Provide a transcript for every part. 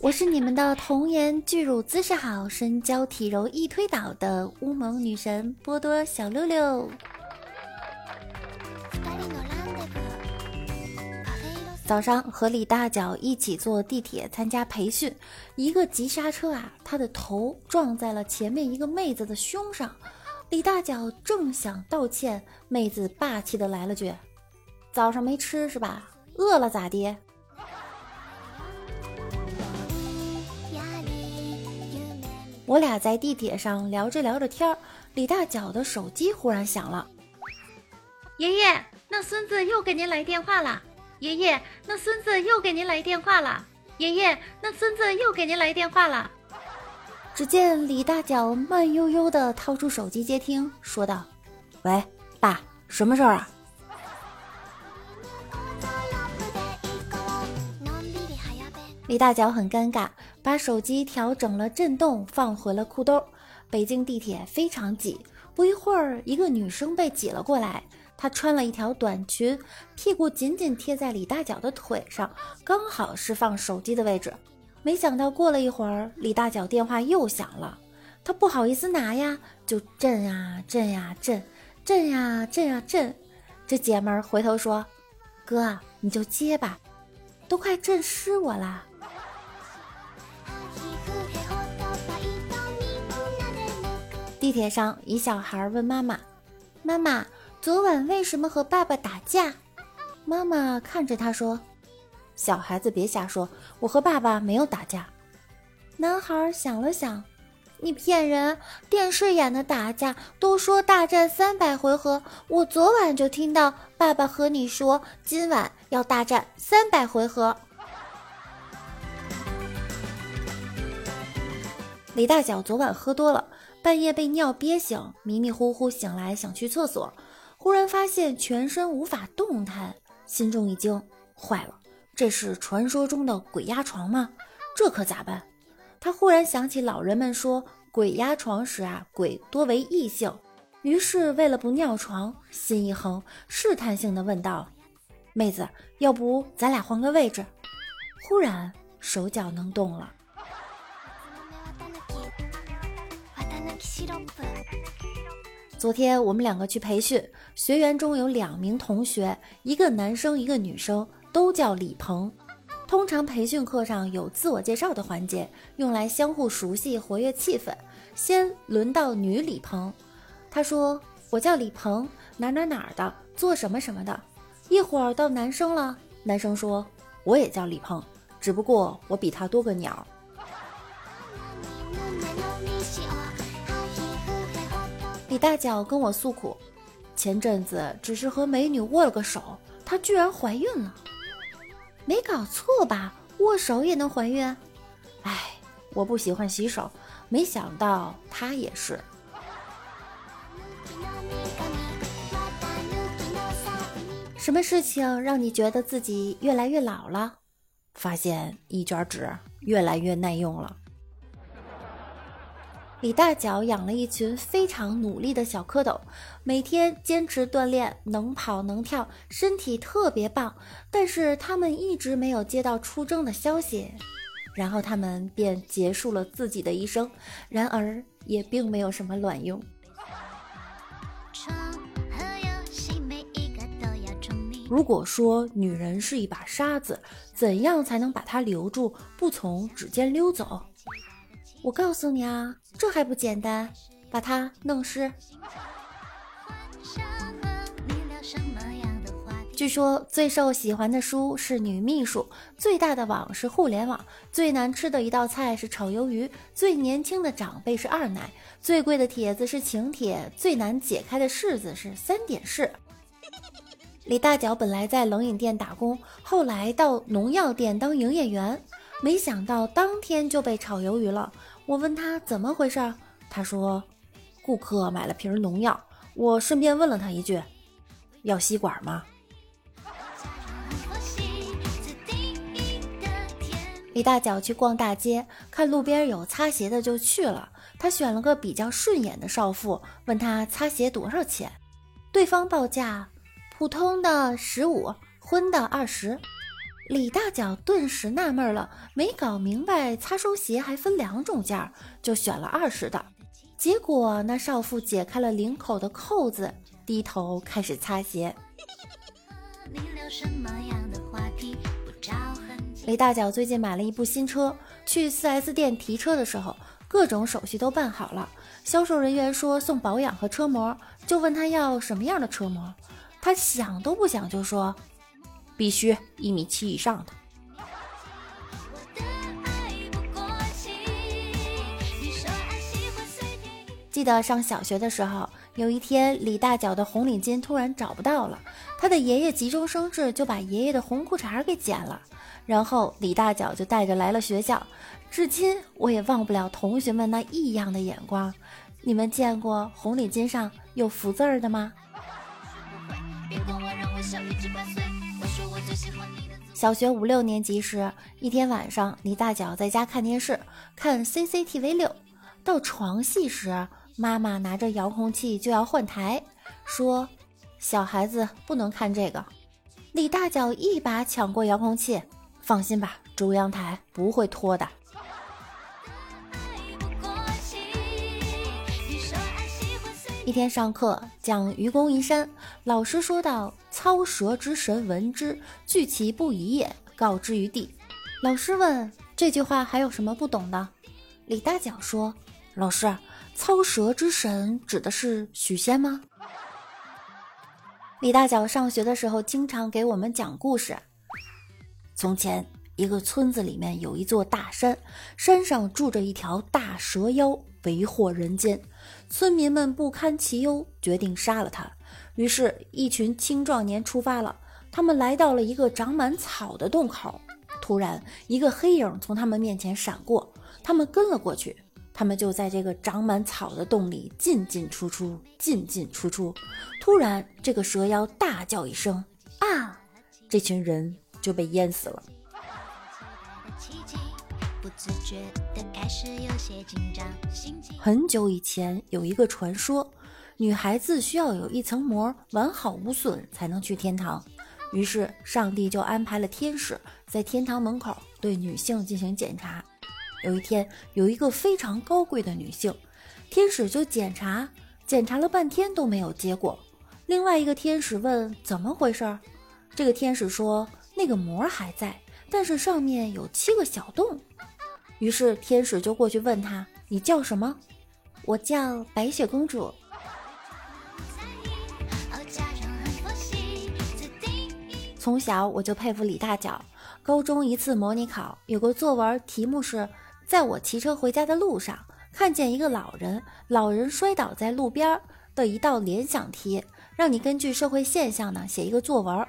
我是你们的童颜巨乳姿势好、身娇体柔易推倒的乌蒙女神波多小六六。二人のランデブーカフェイロ早上和李大脚一起坐地铁参加培训，一个急刹车啊，他的头撞在了前面一个妹子的胸上。李大脚正想道歉，妹子霸气的来了句：“早上没吃是吧？饿了咋的 我俩在地铁上聊着聊着天儿，李大脚的手机忽然响了。爷爷，那孙子又给您来电话了。爷爷，那孙子又给您来电话了。爷爷，那孙子又给您来电话了。只见李大脚慢悠悠地掏出手机接听，说道：“喂，爸，什么事儿啊？”のんびり早べ李大脚很尴尬， 把手机调整了震动，放回了裤兜。北京地铁非常挤，不一会儿，一个女生被挤了过来。她穿了一条短裙，屁股紧紧贴在李大脚的腿上，刚好是放手机的位置。没想到过了一会儿，李大脚电话又响了，他不好意思拿呀，就震呀震呀震，震呀震呀震。这姐们儿回头说：“哥，你就接吧，都快震湿我啦。”地铁上，一小孩问妈妈：“妈妈，昨晚为什么和爸爸打架？”妈妈看着他说：“小孩子别瞎说，我和爸爸没有打架。”男孩想了想：“你骗人！电视演的打架都说大战三百回合，我昨晚就听到爸爸和你说今晚要大战三百回合。”李大脚昨晚喝多了，半夜被尿憋醒，迷迷糊糊醒来想去厕所，忽然发现全身无法动弹，心中一惊，坏了，这是传说中的鬼压床吗？这可咋办？他忽然想起老人们说鬼压床时啊，鬼多为异性，于是为了不尿床，心一横，试探性的问道：“妹子，要不咱俩换个位置？”忽然手脚能动了。昨天我们两个去培训，学员中有两名同学，一个男生，一个女生，都叫李鹏。通常培训课上有自我介绍的环节，用来相互熟悉、活跃气氛。先轮到女李鹏，她说：“我叫李鹏，哪哪哪儿的，做什么什么的。”一会儿到男生了，男生说：“我也叫李鹏，只不过我比他多个鸟。”李大脚跟我诉苦，前阵子只是和美女握了个手，她居然怀孕了。没搞错吧？握手也能怀孕？哎，我不喜欢洗手，没想到她也是。きの女神綿抜きのさ什么事情让你觉得自己越来越老了？发现一卷纸越来越耐用了。 李大脚养了一群非常努力的小蝌蚪，每天坚持锻炼，能跑能跳，身体特别棒。但是他们一直没有接到出征的消息，然后他们便结束了自己的一生。然而也并没有什么卵用。如果说女人是一把沙子，怎样才能把她留住，不从指尖溜走？我告诉你啊，这还不简单，把它弄湿。据说最受喜欢的书是《女秘书》，最大的网是互联网，最难吃的一道菜是炒鱿鱼，最年轻的长辈是二奶，最贵的帖子是请帖，最难解开的式子是三点式。李大脚本来在冷饮店打工，后来到农药店当营业员，没想到当天就被炒鱿鱼了。我问他怎么回事，他说：“顾客买了瓶农药，我顺便问了他一句，要吸管吗？”李大脚去逛大街，看路边有擦鞋的就去了。他选了个比较顺眼的少妇，问他擦鞋多少钱，对方报价普通的十五，荤的二十。李大脚顿时纳闷了，没搞明白擦双鞋还分两种价，就选了二十的。结果那少妇解开了领口的扣子，低头开始擦鞋。李大脚最近买了一部新车，去 4S 店提车的时候，各种手续都办好了。销售人员说送保养和车模，就问他要什么样的车模，他想都不想就说。必须一米七以上的。记得上小学的时候，有一天李大脚的红领巾突然找不到了，他的爷爷急中生智，就把爷爷的红裤衩给剪了，然后李大脚就带着来了学校。至今我也忘不了同学们那异样的眼光。你们见过红领巾上有福字儿的吗？小学五六年级时，一天晚上，李大脚在家看电视，看 CCTV 六。到床戏时，妈妈拿着遥控器就要换台，说：“小孩子不能看这个。”李大脚一把抢过遥控器，放心吧，中央台不会拖的。一天上课讲愚公移山，老师说道：“操蛇之神闻之，惧其不已也，告之于地。”老师问：“这句话还有什么不懂的？”李大脚说：“老师，操蛇之神指的是许仙吗？”李大脚上学的时候经常给我们讲故事。从前，一个村子里面有一座大山，山上住着一条大蛇妖。为祸人间，村民们不堪其忧，决定杀了他。于是，一群青壮年出发了。他们来到了一个长满草的洞口。突然，一个黑影从他们面前闪过，他们跟了过去。他们就在这个长满草的洞里进进出出，进进出出。突然，这个蛇妖大叫一声：“啊！”这群人就被淹死了。很久以前，有一个传说，女孩子需要有一层膜完好无损才能去天堂。于是，上帝就安排了天使在天堂门口对女性进行检查。有一天，有一个非常高贵的女性，天使就检查，检查了半天都没有结果。另外一个天使问怎么回事，这个天使说那个膜还在，但是上面有七个小洞。于是天使就过去问他：“你叫什么？”“我叫白雪公主。”从小我就佩服李大脚。高中一次模拟考，有个作文题目是：“在我骑车回家的路上，看见一个老人，老人摔倒在路边的一道联想题，让你根据社会现象呢写一个作文。”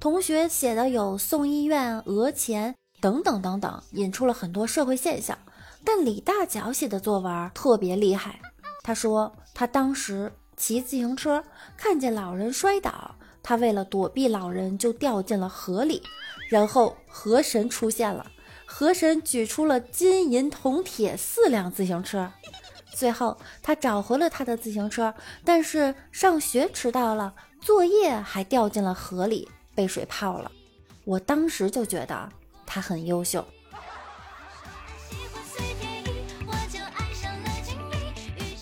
同学写的有送医院、讹钱。等等等等，引出了很多社会现象。但李大脚写的作文特别厉害。他说，他当时骑自行车，看见老人摔倒，他为了躲避老人，就掉进了河里。然后河神出现了，河神举出了金银铜铁四辆自行车。最后他找回了他的自行车，但是上学迟到了，作业还掉进了河里，被水泡了。我当时就觉得。他很优秀。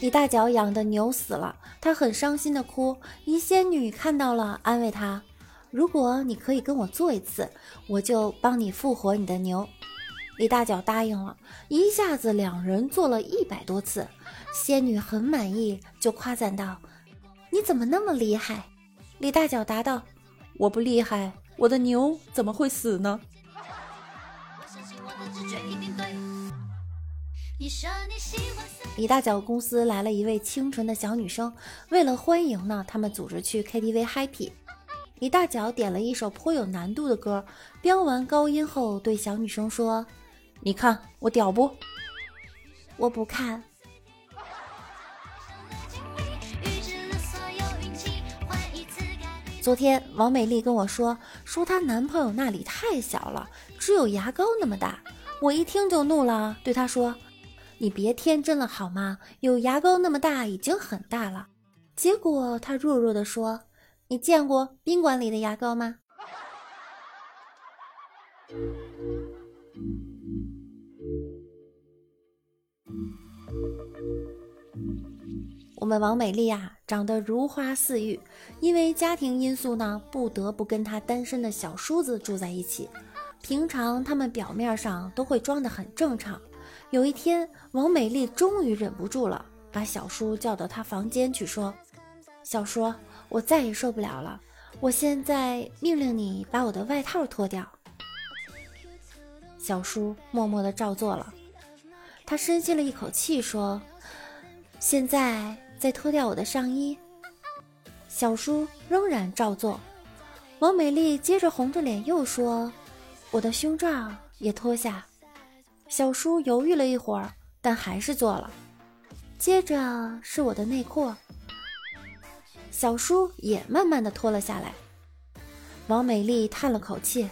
李大脚养的牛死了，他很伤心的哭。一仙女看到了，安慰他：“如果你可以跟我做一次，我就帮你复活你的牛。”李大脚答应了，一下子两人做了一百多次。仙女很满意，就夸赞道：“你怎么那么厉害？”李大脚答道：“我不厉害，我的牛怎么会死呢？”你说你喜欢李大脚公司来了一位清纯的小女生，为了欢迎呢，他们组织去 KTV happy 李大脚点了一首颇有难度的歌，飙完高音后对小女生说，你看我屌不？我不看。昨天王美丽跟我说说她男朋友那里太小了，只有牙膏那么大，我一听就怒了，对她说。你别天真了好吗？有牙膏那么大已经很大了。”结果他弱弱的说：“你见过宾馆里的牙膏吗？”我们王美丽啊，长得如花似玉，因为家庭因素呢，不得不跟她单身的小叔子住在一起。平常他们表面上都会装得很正常。有一天，王美丽终于忍不住了，把小叔叫到她房间去说：“小叔，我再也受不了了，我现在命令你把我的外套脱掉。”小叔默默地照做了。他深吸了一口气说：“现在。”再脱掉我的上衣，小叔仍然照做。王美丽接着红着脸又说：“我的胸罩也脱下。”小叔犹豫了一会儿，但还是做了。接着是我的内裤，小叔也慢慢的脱了下来。王美丽叹了口气：“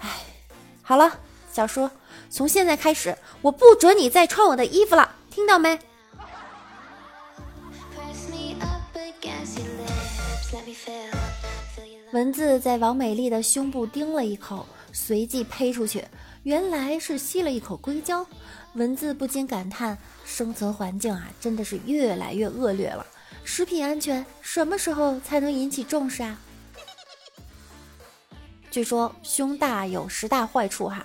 哎，好了，小叔，从现在开始，我不准你再穿我的衣服了，听到没？”蚊子在王美丽的胸部叮了一口，随即呸出去，原来是吸了一口硅胶。蚊子不禁感叹：生存环境啊，真的是越来越恶劣了。食品安全什么时候才能引起重视啊？据说胸大有十大坏处哈，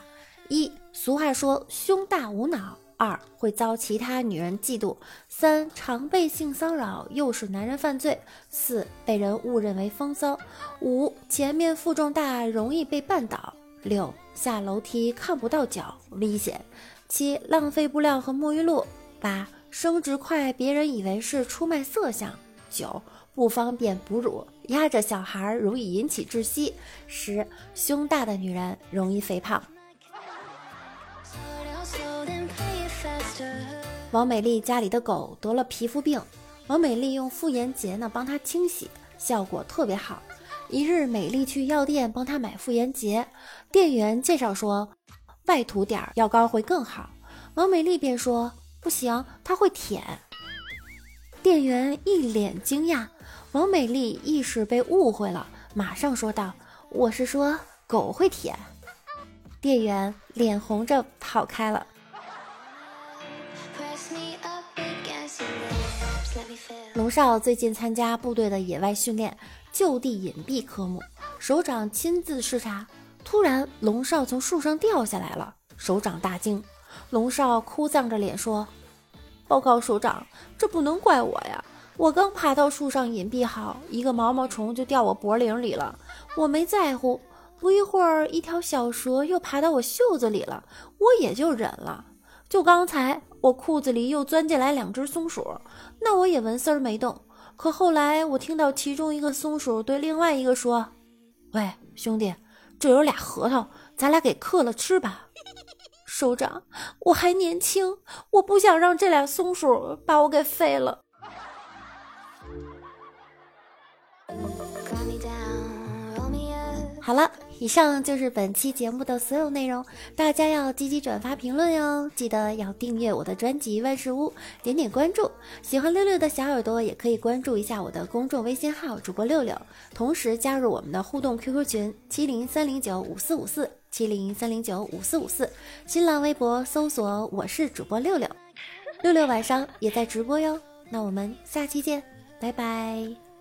一，俗话说胸大无脑。二会遭其他女人嫉妒，三常被性骚扰，诱使男人犯罪，四被人误认为风骚，五前面负重大，容易被绊倒，六下楼梯看不到脚，危险，七浪费布料和沐浴露，八生殖快，别人以为是出卖色相，九不方便哺乳，压着小孩容易引起窒息，十胸大的女人容易肥胖。王美丽家里的狗得了皮肤病，王美丽用妇炎洁呢帮它清洗，效果特别好。一日，美丽去药店帮她买妇炎洁，店员介绍说外涂点药膏会更好，王美丽便说不行，它会舔。店员一脸惊讶，王美丽意识被误会了，马上说道：“我是说狗会舔。”店员脸红着跑开了。龙少最近参加部队的野外训练，就地隐蔽科目，首长亲自视察。突然，龙少从树上掉下来了，首长大惊。龙少哭丧着脸说：“报告首长，这不能怪我呀！我刚爬到树上隐蔽好，一个毛毛虫就掉我脖领里了，我没在乎。不一会儿，一条小蛇又爬到我袖子里了，我也就忍了。就刚才。”我裤子里又钻进来两只松鼠，那我也纹丝儿没动。可后来我听到其中一个松鼠对另外一个说：“喂，兄弟，这有俩核桃，咱俩给嗑了吃吧。”首长，我还年轻，我不想让这俩松鼠把我给废了。好了。以上就是本期节目的所有内容，大家要积极转发评论哟！记得要订阅我的专辑《万事屋》，点点关注。喜欢六六的小耳朵也可以关注一下我的公众微信号“主播六六”，同时加入我们的互动 QQ 群七零三零九五四五四七零三零九五四五四。新浪微博搜索“我是主播六六”，六六晚上也在直播哟。那我们下期见，拜拜。